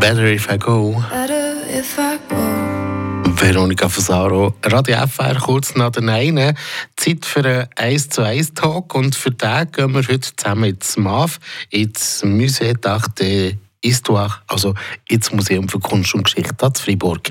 Better If I Go. Better if I go. Veronika Fasaro, Radio FR, kurz nach der 9. Zeit für einen 1 zu 1 Talk. Und für den gehen wir heute zusammen ins MAF, ins Musée d'Arte Histoire, also ins Museum für Kunst und Geschichte in Freiburg.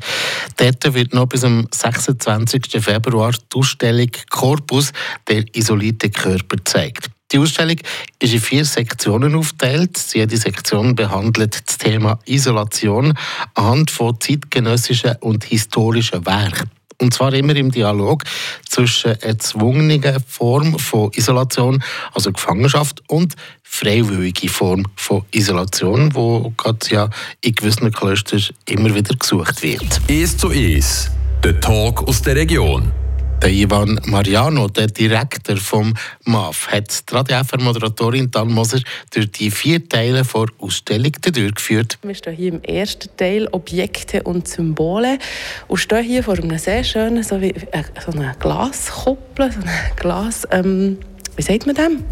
Dort wird noch bis am 26. Februar die Ausstellung Corpus, der isolierte Körper, gezeigt. Die Ausstellung ist in vier Sektionen aufgeteilt. Jede Sektion behandelt das Thema Isolation anhand von zeitgenössischen und historischen Werken. Und zwar immer im Dialog zwischen einer erzwungenen Form von Isolation, also Gefangenschaft, und freiwillige Form von Isolation, wo gerade ja in gewissen Klöstern immer wieder gesucht wird. Es zu Es, der Talk aus der Region. Der Ivan Mariano, der Direktor vom MAF, hat die Radio-FR-Moderatorin Dan Moser durch die vier Teile der Ausstellung durchgeführt. Wir stehen hier im ersten Teil Objekte und Symbole und stehen hier vor einem sehr schönen, so wie äh, so einer Glaskuppel, so einem Glas, ähm, wie sagt man dem?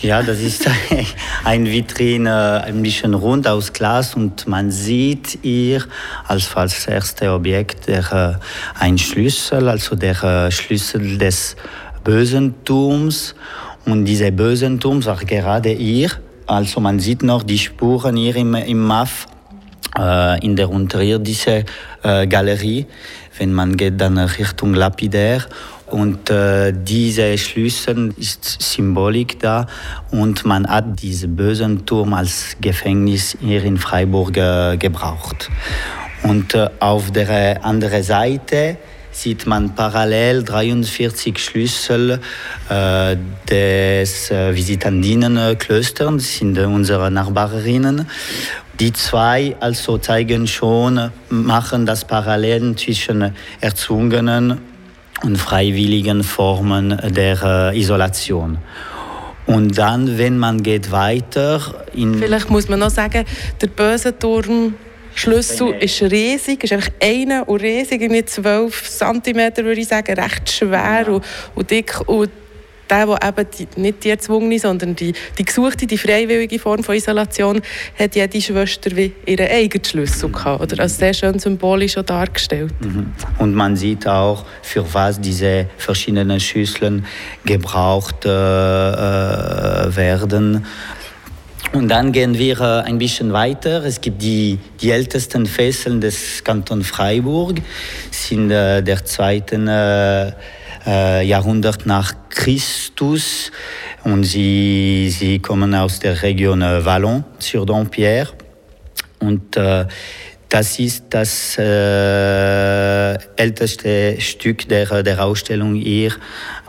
Ja, das ist ein Vitrine, ein bisschen rund aus Glas und man sieht hier als, als erste Objekt der, äh, ein Schlüssel, also der äh, Schlüssel des Bösentums. Und dieser Bösentum war gerade hier. Also man sieht noch die Spuren hier im, im MAF, äh, in der unterirdischen äh, Galerie, wenn man geht dann Richtung Lapidär. Und äh, diese Schlüssel ist Symbolik da und man hat diesen bösen Turm als Gefängnis hier in Freiburg äh, gebraucht. Und äh, auf der anderen Seite sieht man parallel 43 Schlüssel äh, des äh, das sind unsere Nachbarinnen. Die zwei also zeigen schon, machen das Parallelen zwischen erzwungenen und freiwilligen Formen der äh, Isolation. Und dann, wenn man geht weiter... Vielleicht muss man noch sagen, der böse Turm Schlüssel ist riesig, ist einfach einer und riesig, irgendwie 12 cm würde ich sagen, recht schwer ja. und, und dick. Und der, der eben die, nicht die erzwungene, sondern die, die gesuchte, die freiwillige Form von Isolation, hat jede Schwester wie ihren eigenen Schlüssel gehabt. Oder als sehr schön symbolisch dargestellt. Mhm. Und man sieht auch, für was diese verschiedenen Schüsseln gebraucht äh, äh werden. Und dann gehen wir äh, ein bisschen weiter. Es gibt die, die ältesten Fesseln des Kanton Freiburg, sind äh, der zweiten äh, äh, Jahrhundert nach Christus. Und sie, sie kommen aus der Region äh, Vallon sur Dampierre und äh, das ist das äh, älteste Stück der, der Ausstellung hier.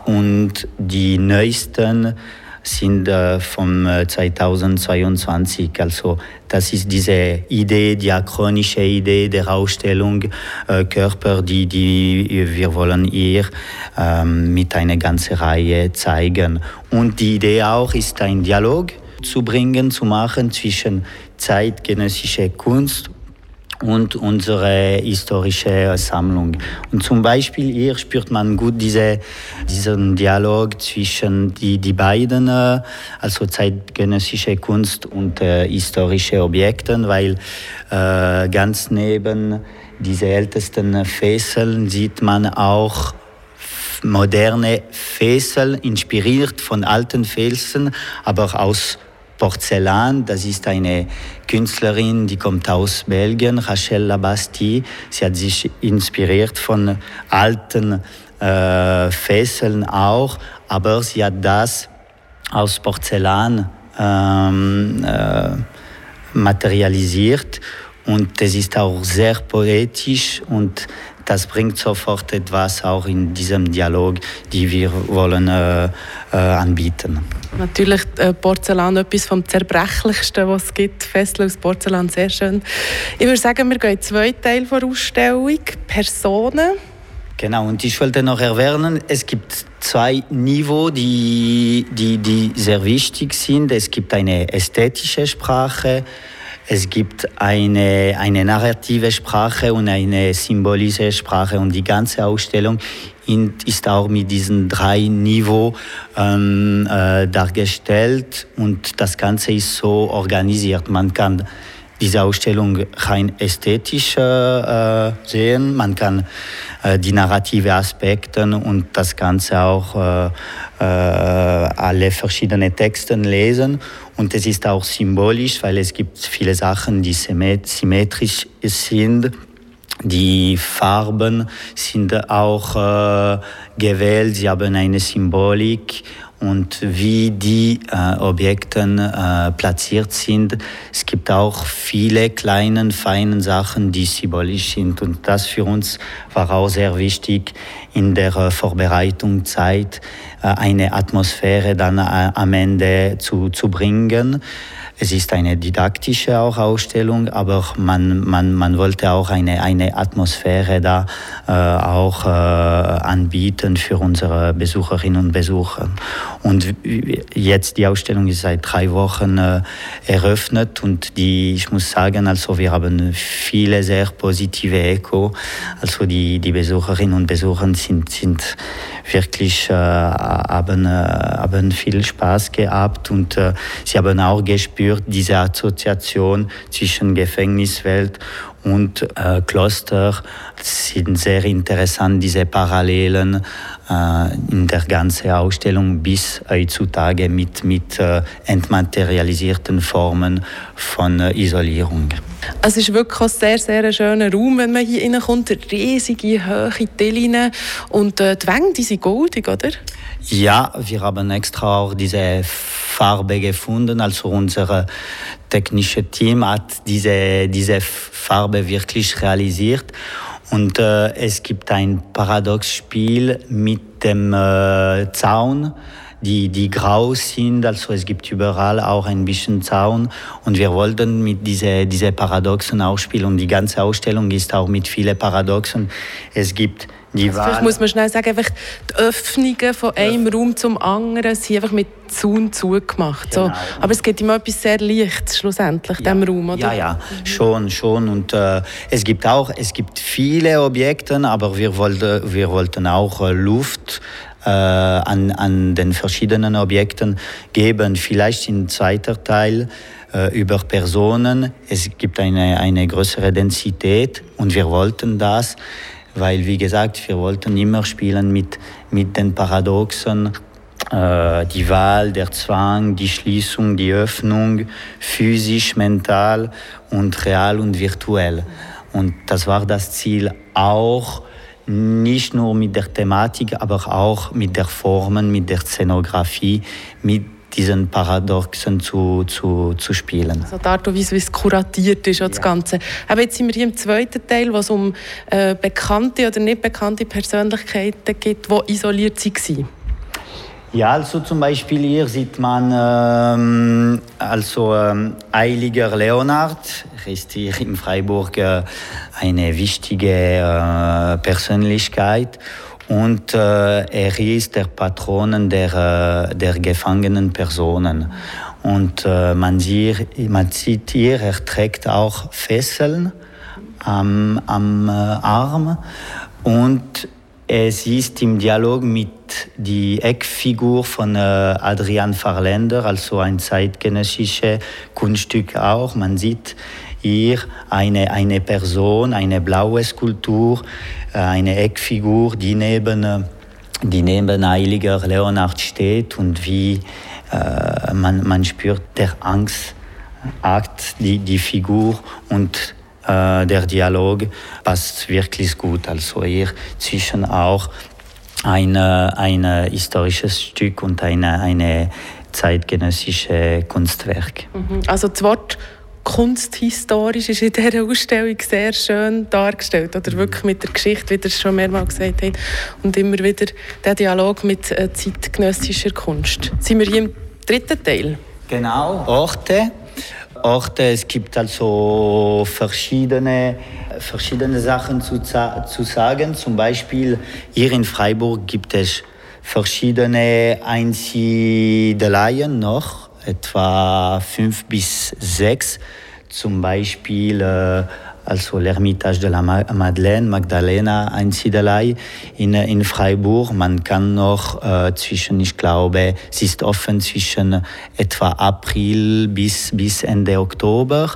Und die neuesten sind äh, 2022. Äh, also das ist diese Idee, diachronische Idee der Ausstellung äh, Körper, die, die wir wollen hier ähm, mit einer ganzen Reihe zeigen. Und die Idee auch ist, einen Dialog zu bringen, zu machen zwischen zeitgenössischer Kunst und unsere historische Sammlung. Und zum Beispiel hier spürt man gut diese, diesen Dialog zwischen die, die beiden, äh, also zeitgenössische Kunst und äh, historische Objekte, weil äh, ganz neben diese ältesten Fesseln sieht man auch moderne Fessel, inspiriert von alten Felsen, aber aus Porzellan. Das ist eine Künstlerin, die kommt aus Belgien, Rachel Labasti. Sie hat sich inspiriert von alten äh, Fesseln auch, aber sie hat das aus Porzellan ähm, äh, materialisiert und es ist auch sehr poetisch und das bringt sofort etwas auch in diesem Dialog, die wir wollen äh, äh, anbieten. Natürlich äh, Porzellan etwas vom zerbrechlichsten, was es gibt. Fessel aus Porzellan, sehr schön. Ich würde sagen, wir gehen in zwei Teile der Ausstellung. Personen. Genau, und ich wollte noch erwähnen, es gibt zwei Niveaus, die, die, die sehr wichtig sind. Es gibt eine ästhetische Sprache, es gibt eine, eine narrative Sprache und eine symbolische Sprache und die ganze Ausstellung ist auch mit diesen drei Niveaus ähm, äh, dargestellt und das Ganze ist so organisiert. Man kann diese Ausstellung rein ästhetisch äh, sehen. Man kann äh, die narrative Aspekte und das Ganze auch äh, äh, alle verschiedenen Texte lesen. Und es ist auch symbolisch, weil es gibt viele Sachen, die symmetrisch sind. Die Farben sind auch äh, gewählt, sie haben eine Symbolik und wie die äh, Objekte äh, platziert sind. Es gibt auch viele kleine, feine Sachen, die symbolisch sind. Und das für uns war auch sehr wichtig in der äh, Vorbereitungszeit, äh, eine Atmosphäre dann äh, am Ende zu, zu bringen. Es ist eine didaktische auch Ausstellung, aber man, man, man wollte auch eine, eine Atmosphäre da äh, auch äh, anbieten für unsere Besucherinnen und Besucher. Und jetzt die Ausstellung ist seit drei Wochen äh, eröffnet und die, ich muss sagen, also wir haben viele sehr positive Echo. Also die, die Besucherinnen und Besucher sind, sind wirklich äh, haben, äh, haben viel Spaß gehabt und äh, sie haben auch gespürt, diese Assoziation zwischen Gefängniswelt und äh, Kloster. Sind sehr interessant, diese Parallelen in der ganzen Ausstellung bis heutzutage mit, mit äh, entmaterialisierten Formen von äh, Isolierung. Es ist wirklich ein sehr, sehr schöner Raum, wenn man hier reinkommt. Riesige, hohe Tellinen und äh, die Wände die sind goldig, oder? Ja, wir haben extra auch diese Farbe gefunden. Also unser technisches Team hat diese, diese Farbe wirklich realisiert. Und äh, es gibt ein Paradoxspiel mit dem äh, Zaun, die, die grau sind. Also es gibt überall auch ein bisschen Zaun. Und wir wollten mit diese, diese Paradoxen auch spielen. Und die ganze Ausstellung ist auch mit vielen Paradoxen. Es gibt die also vielleicht muss man schnell sagen, einfach die Öffnungen von einem ja. Raum zum anderen sind einfach mit Zaun zugemacht. Genau. So. Aber es gibt immer etwas sehr Leichtes schlussendlich, ja. dem Raum, oder? Ja, ja, mhm. schon, schon. Und äh, es gibt auch, es gibt viele Objekte, aber wir wollten, wir wollten auch äh, Luft äh, an, an den verschiedenen Objekten geben. Vielleicht im zweiten Teil äh, über Personen. Es gibt eine, eine größere Densität und wir wollten das weil, wie gesagt, wir wollten immer spielen mit, mit den Paradoxen, äh, die Wahl, der Zwang, die Schließung, die Öffnung, physisch, mental und real und virtuell. Und das war das Ziel auch, nicht nur mit der Thematik, aber auch mit der Formen, mit der Szenografie, mit diesen Paradoxen zu, zu, zu spielen. Also die Art und Weise, wie es kuratiert ist, ja. das Ganze. Aber jetzt sind wir hier im zweiten Teil, wo es um äh, bekannte oder nicht bekannte Persönlichkeiten geht, die isoliert waren. Ja, also zum Beispiel hier sieht man ähm, also ähm, Heiliger Leonhard, ist hier in Freiburg äh, eine wichtige äh, Persönlichkeit. Und äh, er ist der Patron der, äh, der gefangenen Personen. Und äh, man, sieht, man sieht hier, er trägt auch Fesseln am, am äh, Arm. Und es ist im Dialog mit die Eckfigur von äh, Adrian Farländer, also ein zeitgenössisches Kunststück auch. Man sieht hier eine, eine Person, eine blaue Skulptur, äh, eine Eckfigur, die neben, äh, die neben Heiliger Leonhard steht und wie äh, man, man spürt der Angstakt, die, die Figur und äh, der Dialog passt wirklich gut. Also hier zwischen auch ein, ein historisches Stück und eine, eine zeitgenössische Kunstwerk. Mhm. Also das Wort kunsthistorisch ist in dieser Ausstellung sehr schön dargestellt. Oder wirklich mit der Geschichte, wie ihr es schon mehrmals gesagt habt. Und immer wieder der Dialog mit äh, zeitgenössischer Kunst. Sind wir hier im dritten Teil? Genau, Orte. Orte, es gibt also verschiedene, verschiedene Sachen zu, zu sagen. Zum Beispiel hier in Freiburg gibt es verschiedene Einsiedeleien noch etwa fünf bis sechs, zum Beispiel äh, also l'Ermitage de la Madeleine, Magdalena Einsiedelei in, in Freiburg. Man kann noch äh, zwischen, ich glaube, es ist offen zwischen etwa April bis, bis Ende Oktober.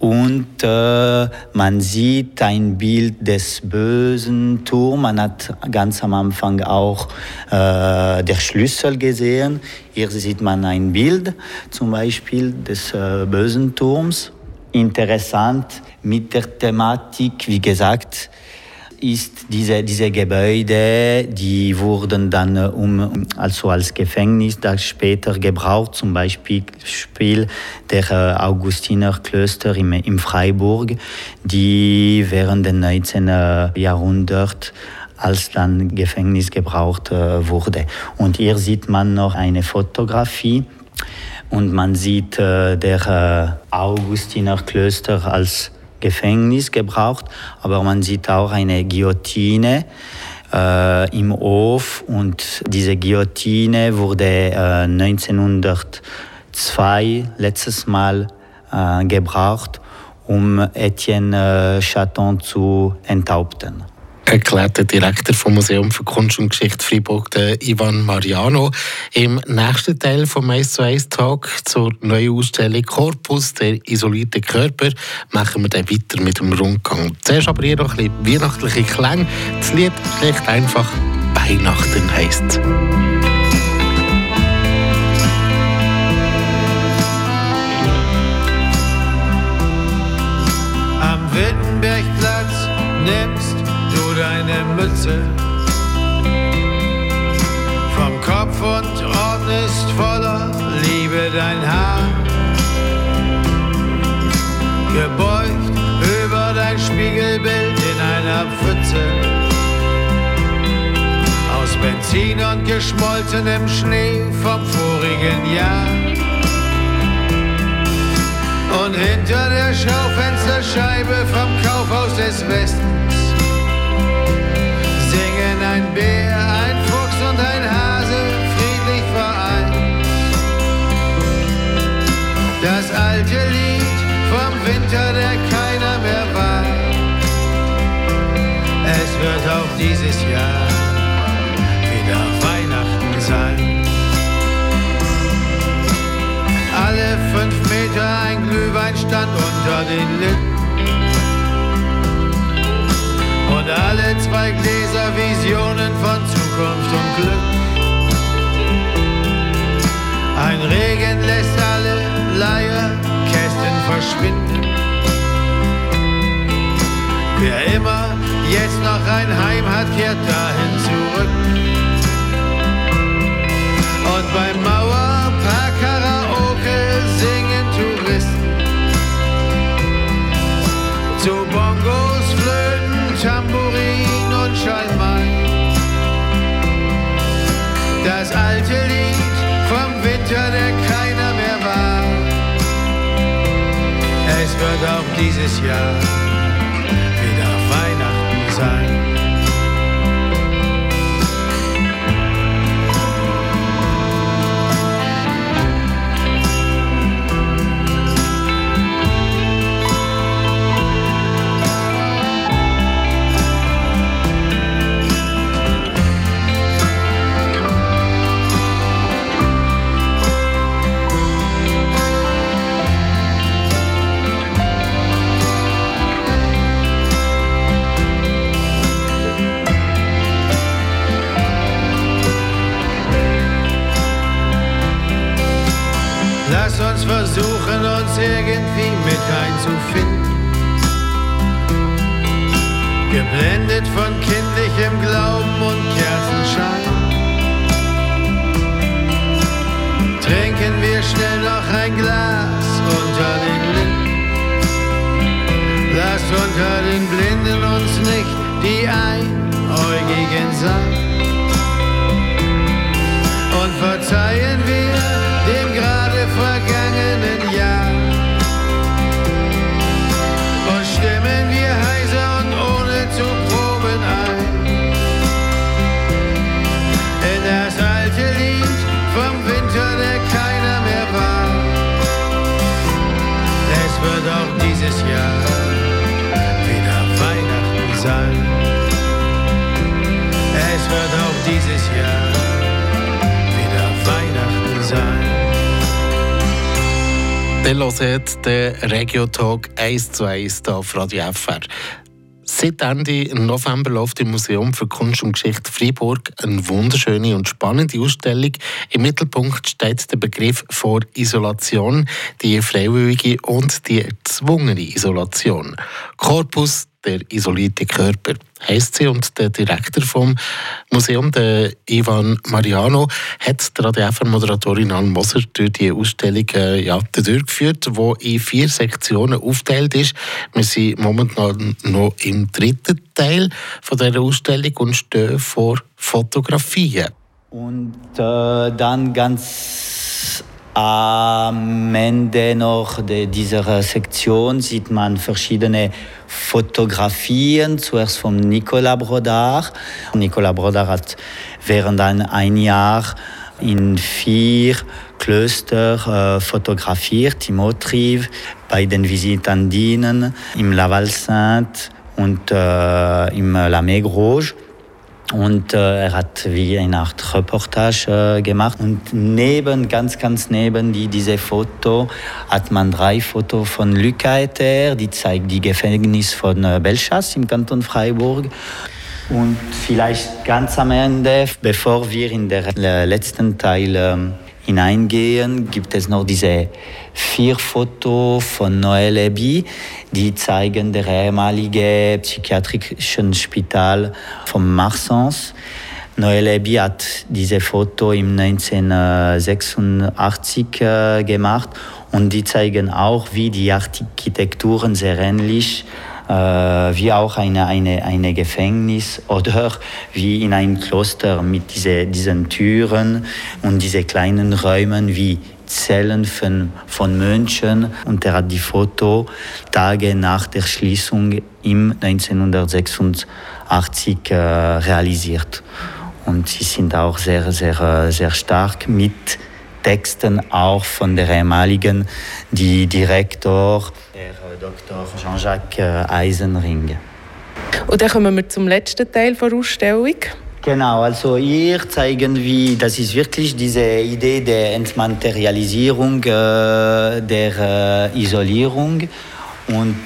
und äh, man sieht ein Bild des bösen Turms. Man hat ganz am Anfang auch äh, der Schlüssel gesehen. Hier sieht man ein Bild zum Beispiel des äh, bösen Turms. Interessant mit der Thematik, wie gesagt, ist diese, diese Gebäude, die wurden dann äh, um, also als Gefängnis das später gebraucht, zum Beispiel der äh, Augustinerklöster im, im Freiburg, die während des 19. Jahrhunderts als dann Gefängnis gebraucht äh, wurde. Und hier sieht man noch eine Fotografie und man sieht äh, der äh, Augustinerklöster als Gefängnis gebraucht, aber man sieht auch eine Guillotine äh, im Hof. Und diese Guillotine wurde äh, 1902 letztes Mal äh, gebraucht, um Etienne äh, Chaton zu enthaupten erklärt der Direktor vom Museum für Kunst und Geschichte Freiburg, Ivan Mariano. Im nächsten Teil vom 1 zu 1 Tag zur neuen Ausstellung Korpus, der isolierte Körper, machen wir dann weiter mit dem Rundgang. Zuerst aber hier noch ein bisschen weihnachtliche Klänge. Das Lied schlicht einfach Weihnachten heisst. Am Wittenbergplatz nimmst du deine Mütze vom Kopf und ordnest voller Liebe dein Haar. Gebeugt über dein Spiegelbild in einer Pfütze aus Benzin und geschmolzenem Schnee vom vorigen Jahr. Und hinter der Schaufensterscheibe vom Kaufhaus des Westens ein Bär, ein Fuchs und ein Hase friedlich vereint. Das alte Lied vom Winter, der keiner mehr war. Es wird auch dieses Jahr wieder Weihnachten sein. Alle fünf Meter ein Glühweinstand unter den Lippen. Alle zwei Gläser Visionen von Zukunft und Glück. Ein Regen lässt alle Leierkästen verschwinden. Wer immer jetzt noch ein Heim hat, kehrt dahin zurück. Und beim Mauerpark Karaoke singen Touristen. Zu Bongos, Flöten, Tambourin und Schalmei. Das alte Lied vom Winter, der keiner mehr war. Es wird auch dieses Jahr wieder Weihnachten sein. Versuchen uns irgendwie mit einzufinden. Geblendet von kindlichem Glauben und Kerzenschein. Trinken wir schnell noch ein Glas unter den Linden. Lasst unter den Blinden uns nicht die Einäugigen sein. Und verzeihen Dann hört den Regio-Talk 1 zu 1 hier auf Radio FR. Seit Ende November läuft im Museum für Kunst und Geschichte Freiburg eine wunderschöne und spannende Ausstellung. Im Mittelpunkt steht der Begriff vor Isolation, die freiwillige und die erzwungene Isolation. Corpus der isolierte Körper, heißt sie. Und der Direktor vom Museum, der Ivan Mariano, hat die ADF-Moderatorin Anne Moser durch die Ausstellung äh, ja, durchgeführt, die in vier Sektionen aufgeteilt ist. Wir sind momentan noch im dritten Teil von dieser Ausstellung und stehen vor Fotografien. Und äh, dann ganz am Ende noch dieser Sektion sieht man verschiedene Fotografien, zuerst von Nicolas Brodard. Nicolas Brodard hat während ein Jahr in vier Klöster äh, fotografiert, im Autrive, bei den Visitandinen, im Laval Saint und äh, im La Mégrouge. Und äh, er hat wie eine Art Reportage äh, gemacht. Und neben, ganz, ganz neben die, diese Foto hat man drei Fotos von Luc Aeter, die zeigt die Gefängnis von äh, Belchas im Kanton Freiburg. Und vielleicht ganz am Ende, bevor wir in der äh, letzten Teil ähm, hineingehen, gibt es noch diese vier Fotos von Noël Eby, die zeigen der ehemalige psychiatrischen Spital von Marsens. Noël Eby hat diese Foto im 1986 äh, gemacht und die zeigen auch, wie die Architekturen sehr ähnlich äh, wie auch eine, eine, eine Gefängnis oder wie in einem Kloster mit diese, diesen Türen und diese kleinen Räumen wie Zellen von, von Mönchen und er hat die Foto Tage nach der Schließung im 1986 äh, realisiert. Und sie sind auch sehr, sehr, sehr stark mit Texten auch von der ehemaligen die Direktor, der äh, Dr. Jean-Jacques äh, Eisenring. Und dann kommen wir zum letzten Teil der Ausstellung. Genau, also hier zeigen wir, das ist wirklich diese Idee der Entmaterialisierung äh, der äh, Isolierung und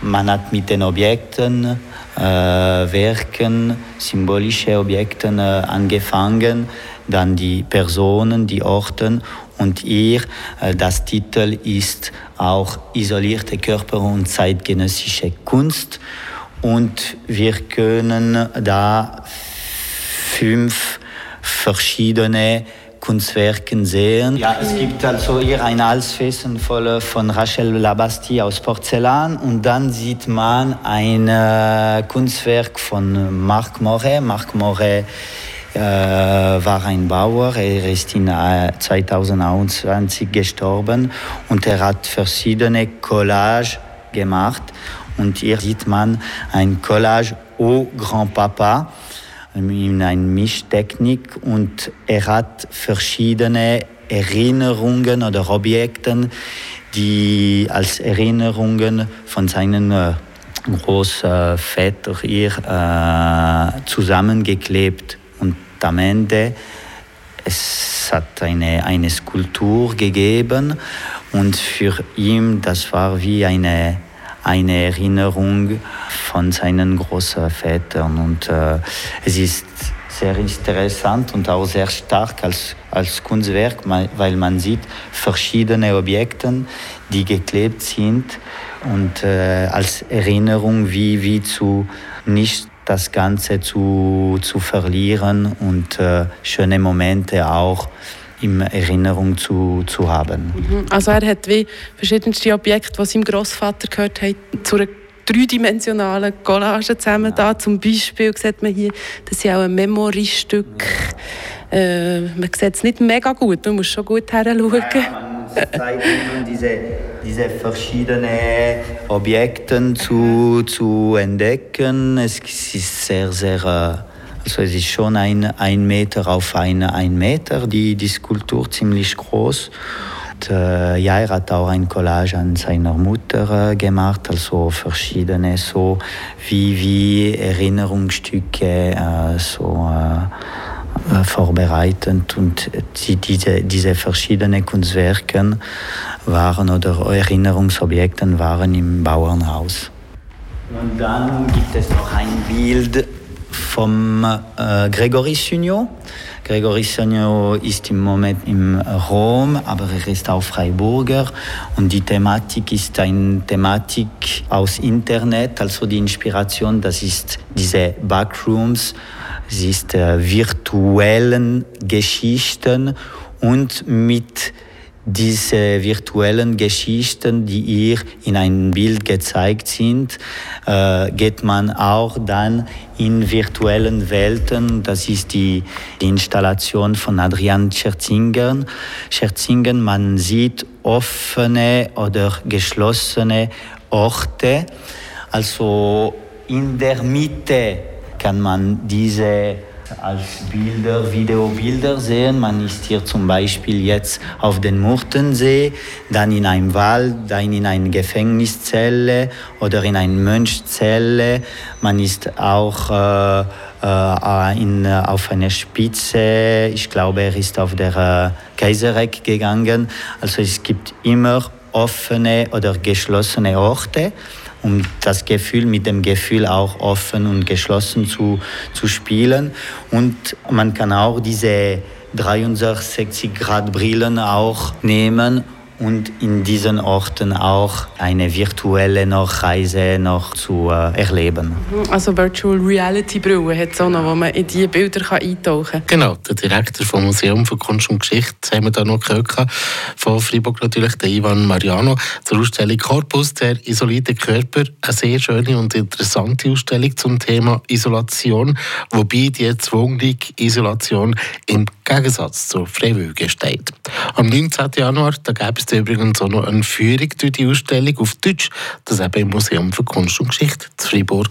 man hat mit den Objekten, äh, Werken, symbolische Objekten äh, angefangen, dann die Personen, die Orten und ihr, äh, das Titel ist auch isolierte Körper und zeitgenössische Kunst und wir können da fünf verschiedene Kunstwerken sehen. Ja, es gibt also hier ein Halsfessen voll von Rachel Labasti aus Porzellan und dann sieht man ein äh, Kunstwerk von Marc Moret. Marc Moret war ein Bauer, er ist in äh, 2021 gestorben und er hat verschiedene Collages gemacht. Und hier sieht man ein Collage au Grand-Papa in einer Mischtechnik und er hat verschiedene Erinnerungen oder Objekte, die als Erinnerungen von seinen äh, Großväter hier äh, zusammengeklebt am Ende es hat eine, eine Skulptur gegeben und für ihn das war wie eine eine Erinnerung von seinen Großvätern. Und äh, es ist sehr interessant und auch sehr stark als, als Kunstwerk, weil man sieht verschiedene Objekte, die geklebt sind und äh, als Erinnerung, wie, wie zu nicht das Ganze zu, zu verlieren und äh, schöne Momente auch in Erinnerung zu, zu haben. Mhm. Also er hat wie verschiedenste Objekte, die seinem Großvater gehört haben, zu einer dreidimensionalen Collage zusammen ja. da. Zum Beispiel sieht man hier, das ist auch ein Memoriestück. Ja. Äh, man sieht es nicht mega gut, man muss schon gut heranschauen. Ja, man zeigt diese, diese verschiedenen Objekte zu, zu entdecken. Es ist sehr, sehr äh, also es ist schon ein, ein Meter auf ein, ein Meter, die, die Skulptur ziemlich groß. Und, äh, ja, er hat auch ein Collage an seiner Mutter äh, gemacht, also verschiedene so wie, wie Erinnerungsstücke, äh, so äh, vorbereitet und die, diese, diese verschiedenen Kunstwerke waren oder Erinnerungsobjekte waren im Bauernhaus. Und dann gibt es noch ein Bild vom äh, Gregory Sunio. Gregory Sunio ist im Moment in Rom, aber er ist auch Freiburger und die Thematik ist eine Thematik aus Internet, also die Inspiration, das ist diese Backrooms, es ist äh, virtuellen Geschichten und mit diese virtuellen Geschichten, die ihr in einem Bild gezeigt sind, äh, geht man auch dann in virtuellen Welten. Das ist die, die Installation von Adrian Scherzingen. Scherzingen, man sieht offene oder geschlossene Orte. Also in der Mitte kann man diese als Bilder, Videobilder sehen. Man ist hier zum Beispiel jetzt auf den Murtensee, dann in einem Wald, dann in einer Gefängniszelle oder in einer Mönchzelle. Man ist auch äh, äh, in, auf einer Spitze, ich glaube, er ist auf der äh, Kaisereck gegangen. Also es gibt immer offene oder geschlossene Orte um das Gefühl mit dem Gefühl auch offen und geschlossen zu, zu spielen. Und man kann auch diese 360 Grad Brillen auch nehmen und in diesen Orten auch eine virtuelle noch Reise noch zu äh, erleben. Mhm, also Virtual Reality Brille hat es auch noch, wo man in diese Bilder kann eintauchen kann. Genau, der Direktor vom Museum für Kunst und Geschichte haben wir da noch gehört von Freiburg natürlich, der Ivan Mariano zur Ausstellung Corpus, der isolierte Körper, eine sehr schöne und interessante Ausstellung zum Thema Isolation, wobei die erzwungene Isolation im Gegensatz zur Freiwilligen steht. Am 19. Januar da gab es übrigens auch noch eine Führung durch die Ausstellung auf Deutsch, das eben im Museum für Kunst und Geschichte zu Freiburg